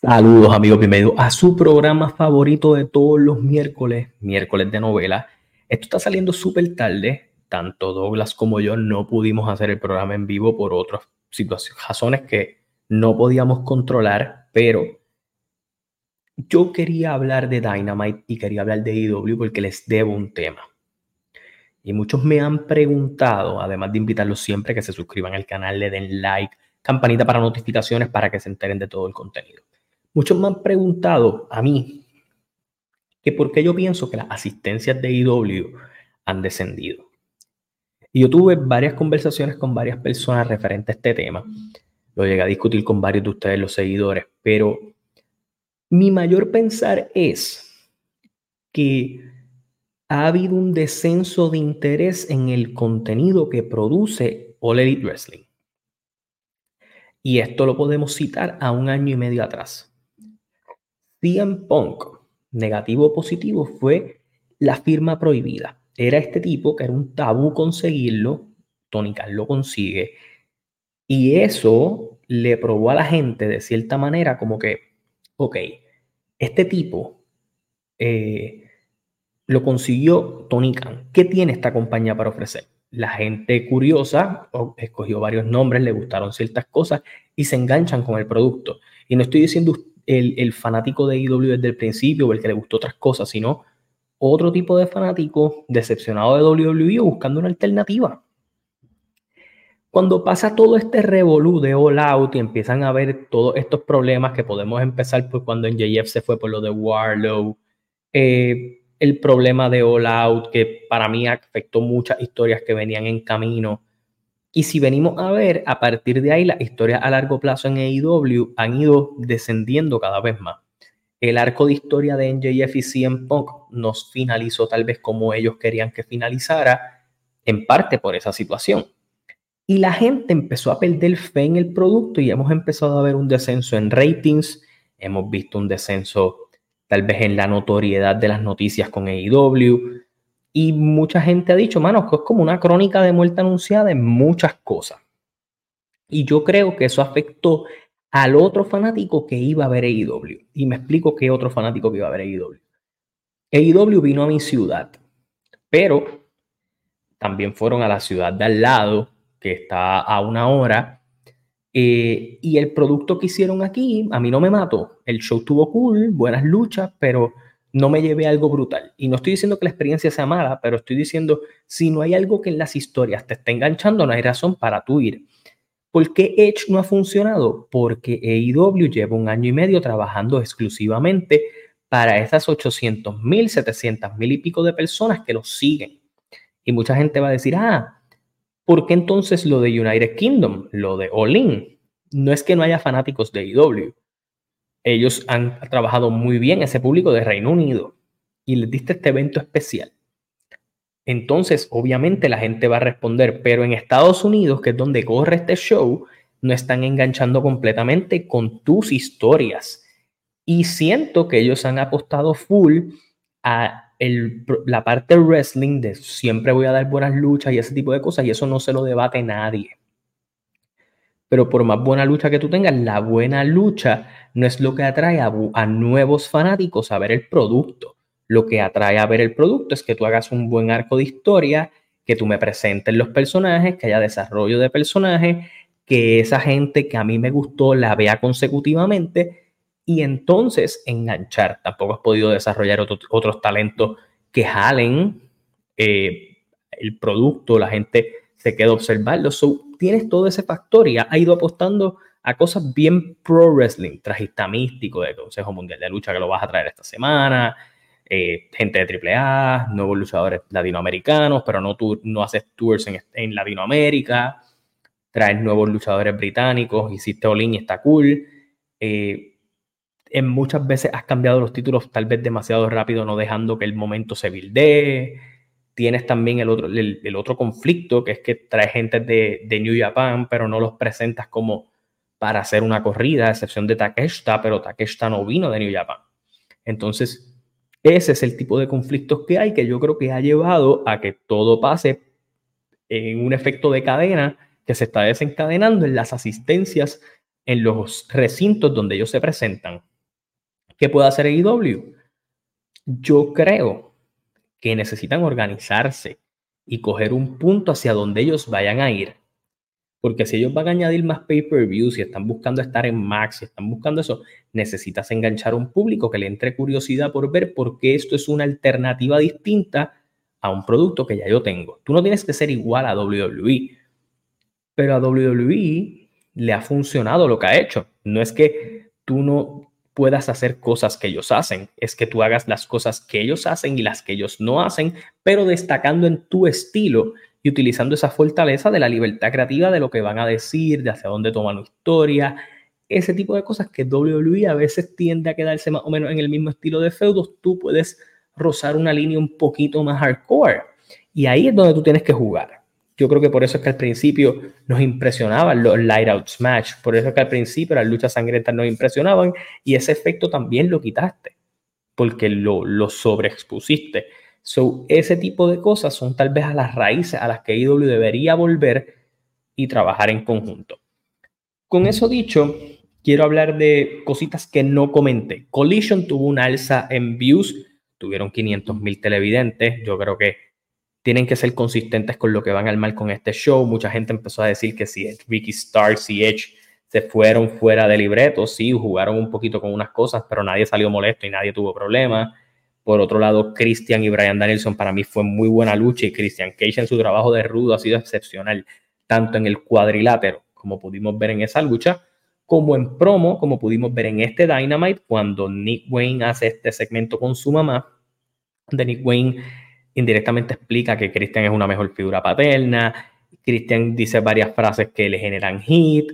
Saludos amigos, bienvenidos a su programa favorito de todos los miércoles, miércoles de novela. Esto está saliendo súper tarde, tanto Douglas como yo no pudimos hacer el programa en vivo por otras situaciones, razones que no podíamos controlar, pero yo quería hablar de Dynamite y quería hablar de IW porque les debo un tema. Y muchos me han preguntado, además de invitarlos siempre que se suscriban al canal, le den like, campanita para notificaciones para que se enteren de todo el contenido. Muchos me han preguntado a mí que por qué yo pienso que las asistencias de IW han descendido. Y yo tuve varias conversaciones con varias personas referentes a este tema. Lo llegué a discutir con varios de ustedes, los seguidores, pero mi mayor pensar es que ha habido un descenso de interés en el contenido que produce All Elite Wrestling. Y esto lo podemos citar a un año y medio atrás. CM Punk, negativo o positivo, fue la firma prohibida. Era este tipo que era un tabú conseguirlo. Tony Khan lo consigue. Y eso le probó a la gente de cierta manera como que, ok, este tipo eh, lo consiguió Tony Khan. ¿Qué tiene esta compañía para ofrecer? La gente curiosa escogió varios nombres, le gustaron ciertas cosas y se enganchan con el producto. Y no estoy diciendo el, fanático de IW desde el principio o el que le gustó otras cosas, sino otro tipo de fanático decepcionado de WWE buscando una alternativa. Cuando pasa todo este revolú de All Out y empiezan a ver todos estos problemas que podemos empezar por cuando en JF se fue por lo de Warlow, eh, el problema de All Out, que para mí afectó muchas historias que venían en camino. Y si venimos a ver, a partir de ahí las historias a largo plazo en AEW han ido descendiendo cada vez más. El arco de historia de NJF y CM Punk nos finalizó tal vez como ellos querían que finalizara, en parte por esa situación. Y la gente empezó a perder fe en el producto y hemos empezado a ver un descenso en ratings, hemos visto un descenso tal vez en la notoriedad de las noticias con AEW. Y mucha gente ha dicho, mano, que es como una crónica de muerte anunciada en muchas cosas. Y yo creo que eso afectó al otro fanático que iba a ver AEW. Y me explico qué otro fanático que iba a ver AEW. AEW vino a mi ciudad, pero también fueron a la ciudad de al lado, que está a una hora, eh, y el producto que hicieron aquí, a mí no me mató. El show tuvo cool, buenas luchas, pero no me llevé algo brutal. Y no estoy diciendo que la experiencia sea mala, pero estoy diciendo, si no hay algo que en las historias te esté enganchando, no hay razón para tú ir. ¿Por qué Edge no ha funcionado? Porque AEW lleva un año y medio trabajando exclusivamente para esas 800 mil, 700 mil y pico de personas que lo siguen. Y mucha gente va a decir, ah, ¿Por qué entonces lo de United Kingdom, lo de All In? No es que no haya fanáticos de IW. Ellos han trabajado muy bien ese público de Reino Unido y les diste este evento especial. Entonces, obviamente la gente va a responder, pero en Estados Unidos, que es donde corre este show, no están enganchando completamente con tus historias. Y siento que ellos han apostado full a la parte wrestling de siempre voy a dar buenas luchas y ese tipo de cosas, y eso no se lo debate nadie. Pero por más buena lucha que tú tengas, la buena lucha no es lo que atrae a, nuevos fanáticos a ver el producto. Lo que atrae a ver el producto es que tú hagas un buen arco de historia, que tú me presentes los personajes, que haya desarrollo de personajes, que esa gente que a mí me gustó la vea consecutivamente y entonces enganchar. Tampoco has podido desarrollar otros talentos que jalen eh, el producto, la gente se queda observarlo. tienes todo ese factor y ha ido apostando a cosas bien pro wrestling, trajista místico de Consejo Mundial de Lucha que lo vas a traer esta semana, eh, gente de AAA, nuevos luchadores latinoamericanos, pero no, tú, no haces tours en, en Latinoamérica, traes nuevos luchadores británicos, hiciste Olin y está cool. Eh, en muchas veces has cambiado los títulos tal vez demasiado rápido, no dejando que el momento se buildee. Tienes también el otro, el, otro conflicto, que es que traes gente de, de, New Japan, pero no los presentas como para hacer una corrida, a excepción de Takeshita, pero Takeshita no vino de New Japan. Entonces, ese es el tipo de conflictos que hay, que yo creo que ha llevado a que todo pase en un efecto de cadena que se está desencadenando en las asistencias en los recintos donde ellos se presentan. ¿Qué puede hacer AEW? Yo creo que necesitan organizarse y coger un punto hacia donde ellos vayan a ir. Porque si ellos van a añadir más pay-per-views, si están buscando estar en Max, si están buscando eso, necesitas enganchar a un público que le entre curiosidad por ver por qué esto es una alternativa distinta a un producto que ya yo tengo. Tú no tienes que ser igual a WWE, pero a WWE le ha funcionado lo que ha hecho. No es que tú no puedas hacer cosas que ellos hacen, es que tú hagas las cosas que ellos hacen y las que ellos no hacen, pero destacando en tu estilo y utilizando esa fortaleza de la libertad creativa de lo que van a decir, de hacia dónde toman la historia, ese tipo de cosas que WWE a veces tiende a quedarse más o menos en el mismo estilo de feudos, tú puedes rozar una línea un poquito más hardcore. Y ahí es donde tú tienes que jugar. Yo creo que por eso es que al principio nos impresionaban los light out smash, por eso es que al principio las luchas sangrientas nos impresionaban y ese efecto también lo quitaste, porque lo, lo sobreexpusiste. So, ese tipo de cosas son tal vez a las raíces a las que IW debería volver y trabajar en conjunto. Con eso dicho, quiero hablar de cositas que no comenté. Collision tuvo una alza en views, tuvieron 500 mil televidentes. Yo creo que tienen que ser consistentes con lo que van al mal con este show. Mucha gente empezó a decir que si Ricky Starks y Edge se fueron fuera de libreto, sí, jugaron un poquito con unas cosas, pero nadie salió molesto y nadie tuvo problemas. Por otro lado, Christian y Brian Danielson para mí fue muy buena lucha y Christian Cage en su trabajo de rudo ha sido excepcional, tanto en el cuadrilátero, como pudimos ver en esa lucha, como en promo, como pudimos ver en este Dynamite, cuando Nick Wayne hace este segmento con su mamá, de Nick Wayne indirectamente explica que Christian es una mejor figura paterna, Christian dice varias frases que le generan hit,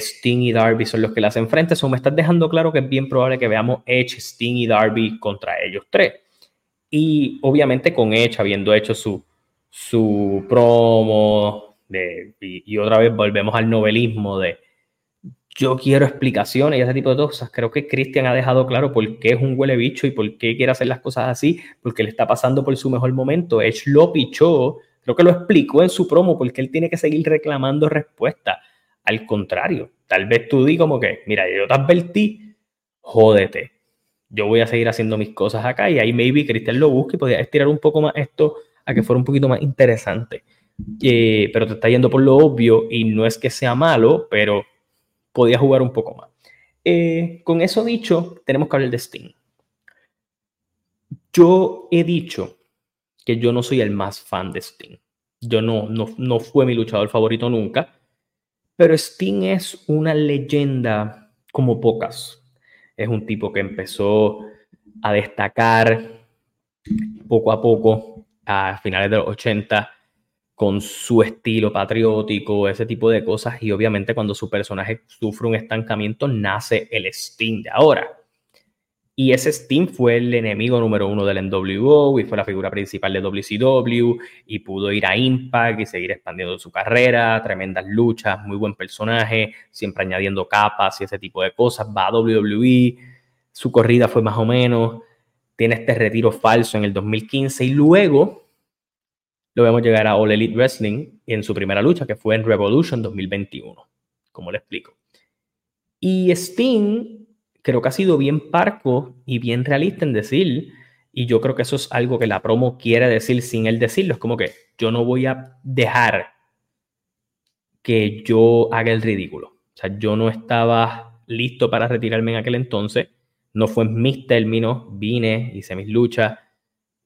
Sting y Darby son los que le hacen. Eso me estás dejando claro que es bien probable que veamos Edge, Sting y Darby contra ellos tres. Y obviamente con Edge habiendo hecho su, su promo de, y, otra vez volvemos al novelismo de yo quiero explicaciones y ese tipo de cosas. Creo que Christian ha dejado claro por qué es un huele bicho y por qué quiere hacer las cosas así, porque le está pasando por su mejor momento. Edge lo pichó, creo que lo explicó en su promo, porque él tiene que seguir reclamando respuesta al contrario, tal vez tú di como que, mira, yo te advertí, jódete. Yo voy a seguir haciendo mis cosas acá y ahí maybe Cristian lo busque y podía estirar un poco más esto a que fuera un poquito más interesante. Eh, pero te está yendo por lo obvio y no es que sea malo, pero podía jugar un poco más. Eh, con eso dicho, tenemos que hablar de Steam. Yo he dicho que yo no soy el más fan de Steam. Yo no, no, no fue mi luchador favorito nunca pero Sting es una leyenda como pocas. Es un tipo que empezó a destacar poco a poco a finales de los 80 con su estilo patriótico, ese tipo de cosas. Y obviamente cuando su personaje sufre un estancamiento, nace el Sting de ahora. Y ese Steam fue el enemigo número uno del NWO y fue la figura principal de WCW y pudo ir a Impact y seguir expandiendo su carrera, tremendas luchas, muy buen personaje, siempre añadiendo capas y ese tipo de cosas. Va a WWE, su corrida fue más o menos, tiene este retiro falso en el 2015 y luego lo vemos llegar a All Elite Wrestling en su primera lucha que fue en Revolution 2021, como le explico. Y Sting creo que ha sido bien parco y bien realista en decir, y yo creo que eso es algo que la promo quiere decir sin él decirlo, es como que yo no voy a dejar que yo haga el ridículo. O sea, yo no estaba listo para retirarme en aquel entonces, no fue en mis términos, vine, hice mis luchas,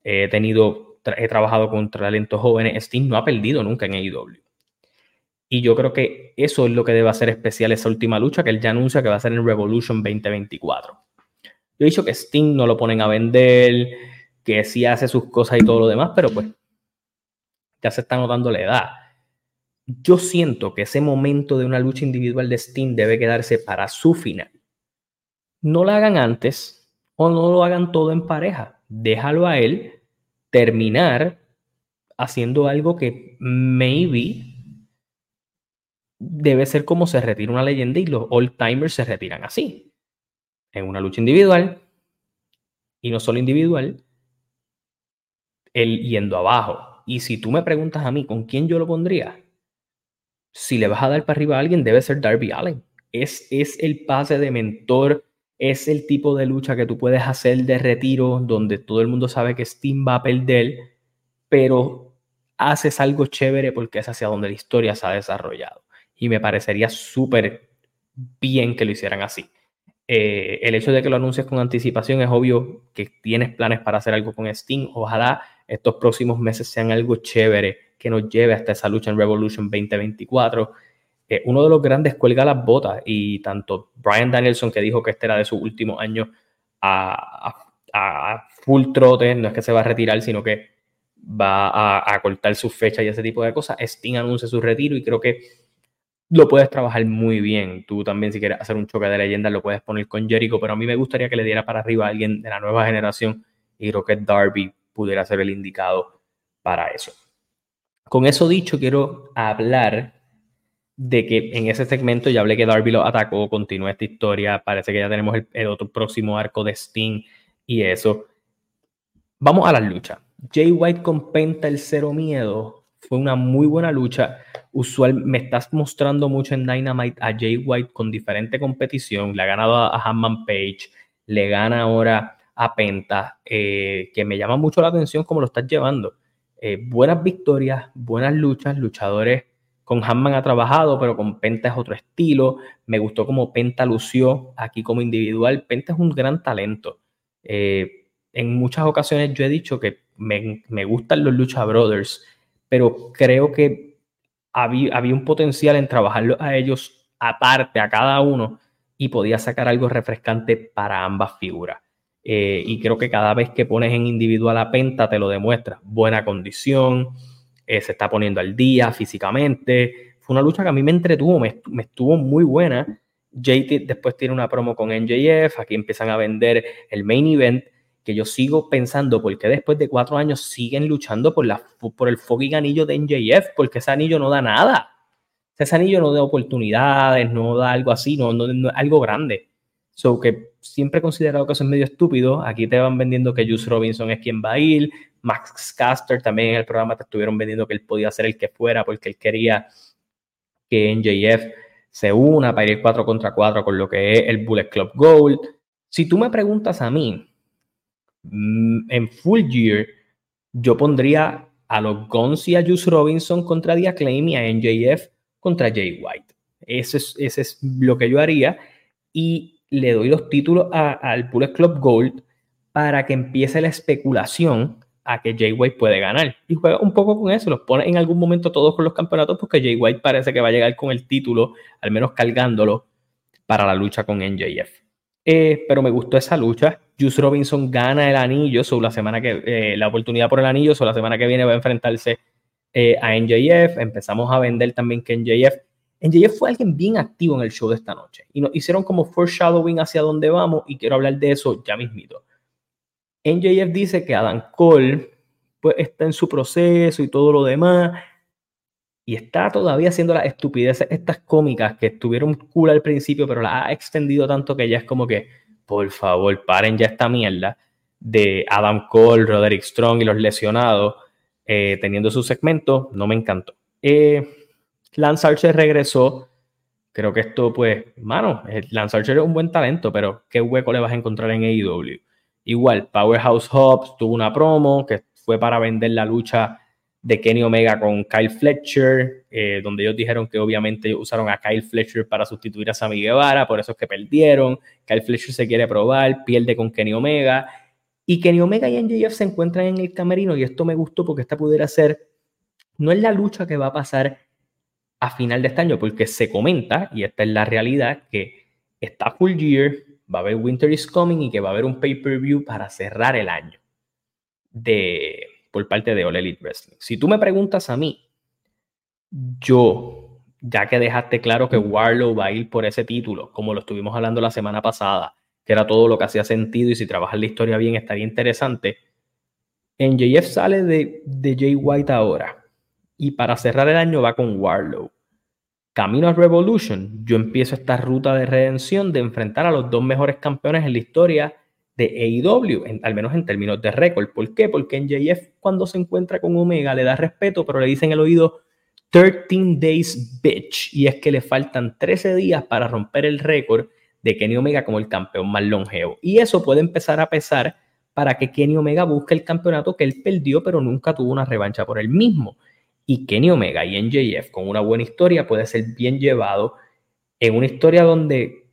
he tenido, he trabajado con talentos jóvenes, Steve no ha perdido nunca en AEW. Y yo creo que eso es lo que debe hacer especial esa última lucha que él ya anuncia que va a ser en Revolution 2024. Yo he dicho que Sting no lo ponen a vender, que sí hace sus cosas y todo lo demás, pero pues ya se está notando la edad. Yo siento que ese momento de una lucha individual de Sting debe quedarse para su final. No lo hagan antes o no lo hagan todo en pareja. Déjalo a él terminar haciendo algo que maybe debe ser como se retira una leyenda y los old timers se retiran así. En una lucha individual y no solo individual, él yendo abajo. Y si tú me preguntas a mí con quién yo lo pondría, si le vas a dar para arriba a alguien, debe ser Darby Allen. Es, es el pase de mentor, es el tipo de lucha que tú puedes hacer de retiro, donde todo el mundo sabe que Steam va a perder, pero haces algo chévere porque es hacia donde la historia se ha desarrollado. Y me parecería súper bien que lo hicieran así. Eh, el hecho de que lo anuncies con anticipación es obvio que tienes planes para hacer algo con Steam. Ojalá estos próximos meses sean algo chévere que nos lleve hasta esa lucha en Revolution 2024. Uno de los grandes cuelga las botas y tanto Brian Danielson, que dijo que este era de su último año a, full trote, no es que se va a retirar, sino que va a, cortar su fecha y ese tipo de cosas. Steam anuncia su retiro y creo que lo puedes trabajar muy bien. Tú también, si quieres hacer un choque de leyendas, lo puedes poner con Jericho, pero a mí me gustaría que le diera para arriba a alguien de la nueva generación y creo que Darby pudiera ser el indicado para eso. Con eso dicho, quiero hablar de que en ese segmento ya hablé que Darby lo atacó, continúa esta historia, parece que ya tenemos el, otro próximo arco de Sting y eso. Vamos a las luchas. Jay White con Penta el cero miedo fue una muy buena lucha usual, me estás mostrando mucho en Dynamite a Jay White con diferente competición. Le ha ganado a, Hanman Page, le gana ahora a Penta, eh, que me llama mucho la atención cómo lo estás llevando. Eh, buenas victorias, buenas luchas, luchadores. Con Hanman ha trabajado, pero con Penta es otro estilo. Me gustó cómo Penta lució aquí como individual. Penta es un gran talento. Eh, en muchas ocasiones yo he dicho que me, gustan los Lucha Brothers, pero creo que había, un potencial en trabajarlo a ellos aparte, a cada uno, y podía sacar algo refrescante para ambas figuras. Eh, y creo que cada vez que pones en individual a Penta te lo demuestra. Buena condición, eh, se está poniendo al día físicamente. Fue una lucha que a mí me entretuvo, me, estuvo muy buena. JT después tiene una promo con NJF, aquí empiezan a vender el main event que yo sigo pensando por qué después de cuatro años siguen luchando por, la, por el fucking anillo de NJF, porque ese anillo no da nada. Ese anillo no da oportunidades, no da algo así, no, no, algo grande. So que siempre he considerado que eso es medio estúpido. Aquí te van vendiendo que Juice Robinson es quien va a ir. Max Caster también en el programa te estuvieron vendiendo que él podía ser el que fuera porque él quería que NJF se una para ir 4 contra 4 con lo que es el Bullet Club Gold. Si tú me preguntas a mí, Mm, en Full Gear, yo pondría a los Guns y a Juice Robinson contra The Acclaim y a NJF contra Jay White. Ese es, ese es lo que yo haría. Y le doy los títulos al Bullet Club Gold para que empiece la especulación a que Jay White puede ganar. Y juega un poco con eso, los pone en algún momento todos con los campeonatos porque Jay White parece que va a llegar con el título, al menos cargándolo, para la lucha con NJF. Eh, pero me gustó esa lucha. Juice Robinson gana el anillo, sobre la semana que eh, la oportunidad por el anillo, sobre la semana que viene va a enfrentarse eh, a NJF. Empezamos a vender también que NJF. NJF fue alguien bien activo en el show de esta noche y nos hicieron como foreshadowing hacia dónde vamos y quiero hablar de eso ya mismito. NJF dice que Adam Cole pues está en su proceso y todo lo demás y está todavía haciendo las estupideces estas cómicas que estuvieron cool al principio, pero la ha extendido tanto que ya es como que, por favor, paren ya esta mierda de Adam Cole, Roderick Strong y los lesionados eh, teniendo su segmento, no me encantó. Eh, Lance Archer regresó. Creo que esto, pues, mano, eh, Lance Archer es un buen talento, pero ¿qué hueco le vas a encontrar en AEW? Igual, Powerhouse Hobbs tuvo una promo que fue para vender la lucha de Kenny Omega con Kyle Fletcher, eh, donde ellos dijeron que obviamente usaron a Kyle Fletcher para sustituir a Sammy Guevara, por eso es que perdieron. Kyle Fletcher se quiere probar, pierde con Kenny Omega. Y Kenny Omega y NJF se encuentran en el camerino y esto me gustó porque esta pudiera ser, no es la lucha que va a pasar a final de este año, porque se comenta, y esta es la realidad, que está full year, va a haber Winter is Coming y que va a haber un pay-per-view para cerrar el año de, por parte de All Elite Wrestling. Si tú me preguntas a mí, yo, ya que dejaste claro que Warlow va a ir por ese título, como lo estuvimos hablando la semana pasada, que era todo lo que hacía sentido y si trabajas la historia bien estaría interesante. En JF sale de, de Jay White ahora y para cerrar el año va con Warlow. Camino a Revolution, yo empiezo esta ruta de redención de enfrentar a los dos mejores campeones en la historia de AEW, al menos en términos de récord. ¿Por qué? Porque en JF cuando se encuentra con Omega le da respeto, pero le dicen el oído, 13 Days Bitch, y es que le faltan 13 días para romper el récord de Kenny Omega como el campeón más longevo. Y eso puede empezar a pesar para que Kenny Omega busque el campeonato que él perdió, pero nunca tuvo una revancha por él mismo. Y Kenny Omega y NJF con una buena historia puede ser bien llevado en una historia donde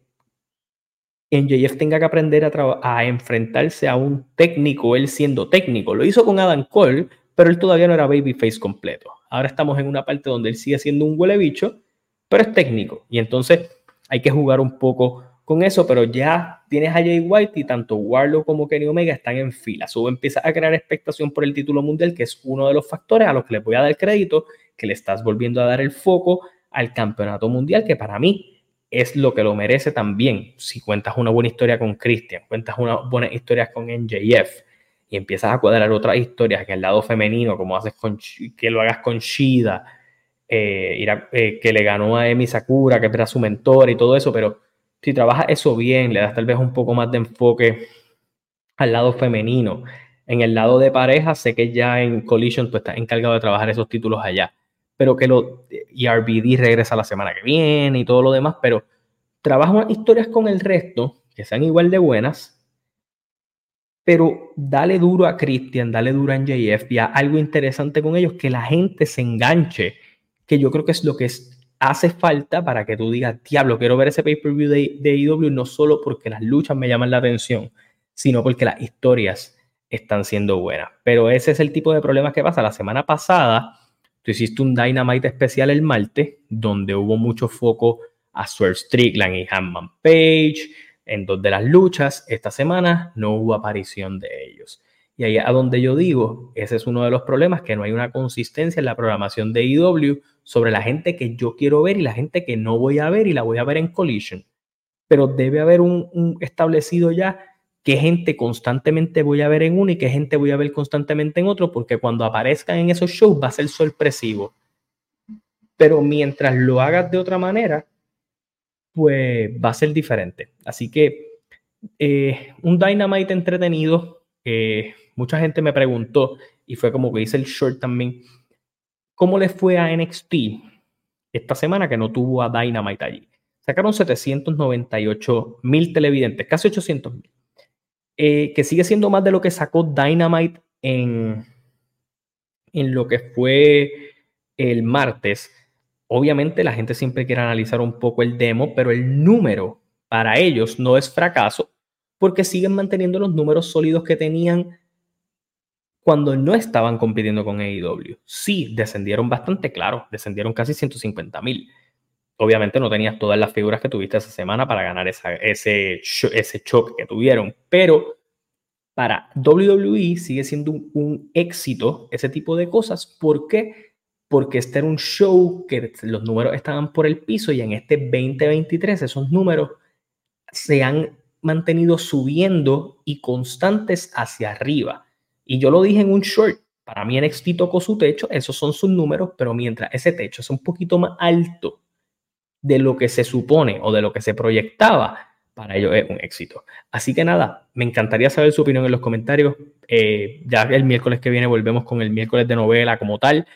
NJF tenga que aprender a, enfrentarse a un técnico, él siendo técnico. Lo hizo con Adam Cole, pero él todavía no era babyface completo. Ahora estamos en una parte donde él sigue siendo un huele bicho, pero es técnico. Y entonces hay que jugar un poco con eso, pero ya tienes a Jay White y tanto Warlock como Kenny Omega están en fila. Sube empieza a crear expectación por el título mundial, que es uno de los factores a los que les voy a dar crédito, que le estás volviendo a dar el foco al campeonato mundial, que para mí es lo que lo merece también. Si cuentas una buena historia con Christian, cuentas una buena historia con NJF y empiezas a cuadrar otras historias que el lado femenino, como haces con que lo hagas con Shida, eh, eh, que le ganó a Emi Sakura, que era su mentor y todo eso, pero si trabajas eso bien, le das tal vez un poco más de enfoque al lado femenino. En el lado de pareja, sé que ya en Collision tú estás encargado de trabajar esos títulos allá, pero que lo y RBD regresa la semana que viene y todo lo demás, pero trabaja historias con el resto que sean igual de buenas, pero dale duro a Christian, dale duro a NJF y algo interesante con ellos, que la gente se enganche, que yo creo que es lo que es hace falta para que tú digas, diablo, quiero ver ese pay-per-view de, de IW no solo porque las luchas me llaman la atención, sino porque las historias están siendo buenas. Pero ese es el tipo de problemas que pasa. La semana pasada, tú hiciste un Dynamite especial el martes, donde hubo mucho foco a Swerve Strickland y Hanman Page en dos de las luchas. Esta semana no hubo aparición de ellos. Y ahí a donde yo digo, ese es uno de los problemas, que no hay una consistencia en la programación de IW sobre la gente que yo quiero ver y la gente que no voy a ver y la voy a ver en Collision. Pero debe haber un, establecido ya qué gente constantemente voy a ver en uno y qué gente voy a ver constantemente en otro, porque cuando aparezcan en esos shows va a ser sorpresivo. Pero mientras lo hagas de otra manera, pues va a ser diferente. Así que eh, un Dynamite entretenido. Eh, mucha gente me preguntó, y fue como que hice el short también, ¿cómo le fue a NXT esta semana que no tuvo a Dynamite allí? Sacaron 798 mil televidentes, casi 800 mil, eh, que sigue siendo más de lo que sacó Dynamite en, en lo que fue el martes. Obviamente la gente siempre quiere analizar un poco el demo, pero el número para ellos no es fracaso porque siguen manteniendo los números sólidos que tenían cuando no estaban compitiendo con AEW. Sí, descendieron bastante, claro, descendieron casi 150 mil. Obviamente no tenías todas las figuras que tuviste esa semana para ganar esa, ese, ese choque que tuvieron, pero para WWE sigue siendo un, éxito ese tipo de cosas. ¿Por qué? Porque este era un show que los números estaban por el piso y en este 2023 esos números se han mantenido subiendo y constantes hacia arriba. Y yo lo dije en un short, para mí NXT tocó su techo, esos son sus números, pero mientras ese techo es un poquito más alto de lo que se supone o de lo que se proyectaba, para ellos es un éxito. Así que nada, me encantaría saber su opinión en los comentarios. Eh, ya el miércoles que viene volvemos con el miércoles de novela como tal,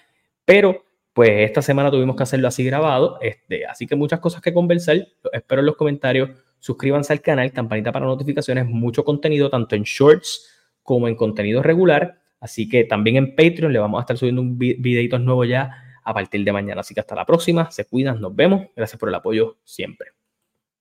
pero pues esta semana tuvimos que hacerlo así grabado, este, así que muchas cosas que conversar, espero en los comentarios, suscríbanse al canal, campanita para notificaciones, mucho contenido tanto en shorts, como en contenido regular. Así que también en Patreon le vamos a estar subiendo un videito nuevo ya a partir de mañana. Así que hasta la próxima, se cuidan, nos vemos. Gracias por el apoyo siempre.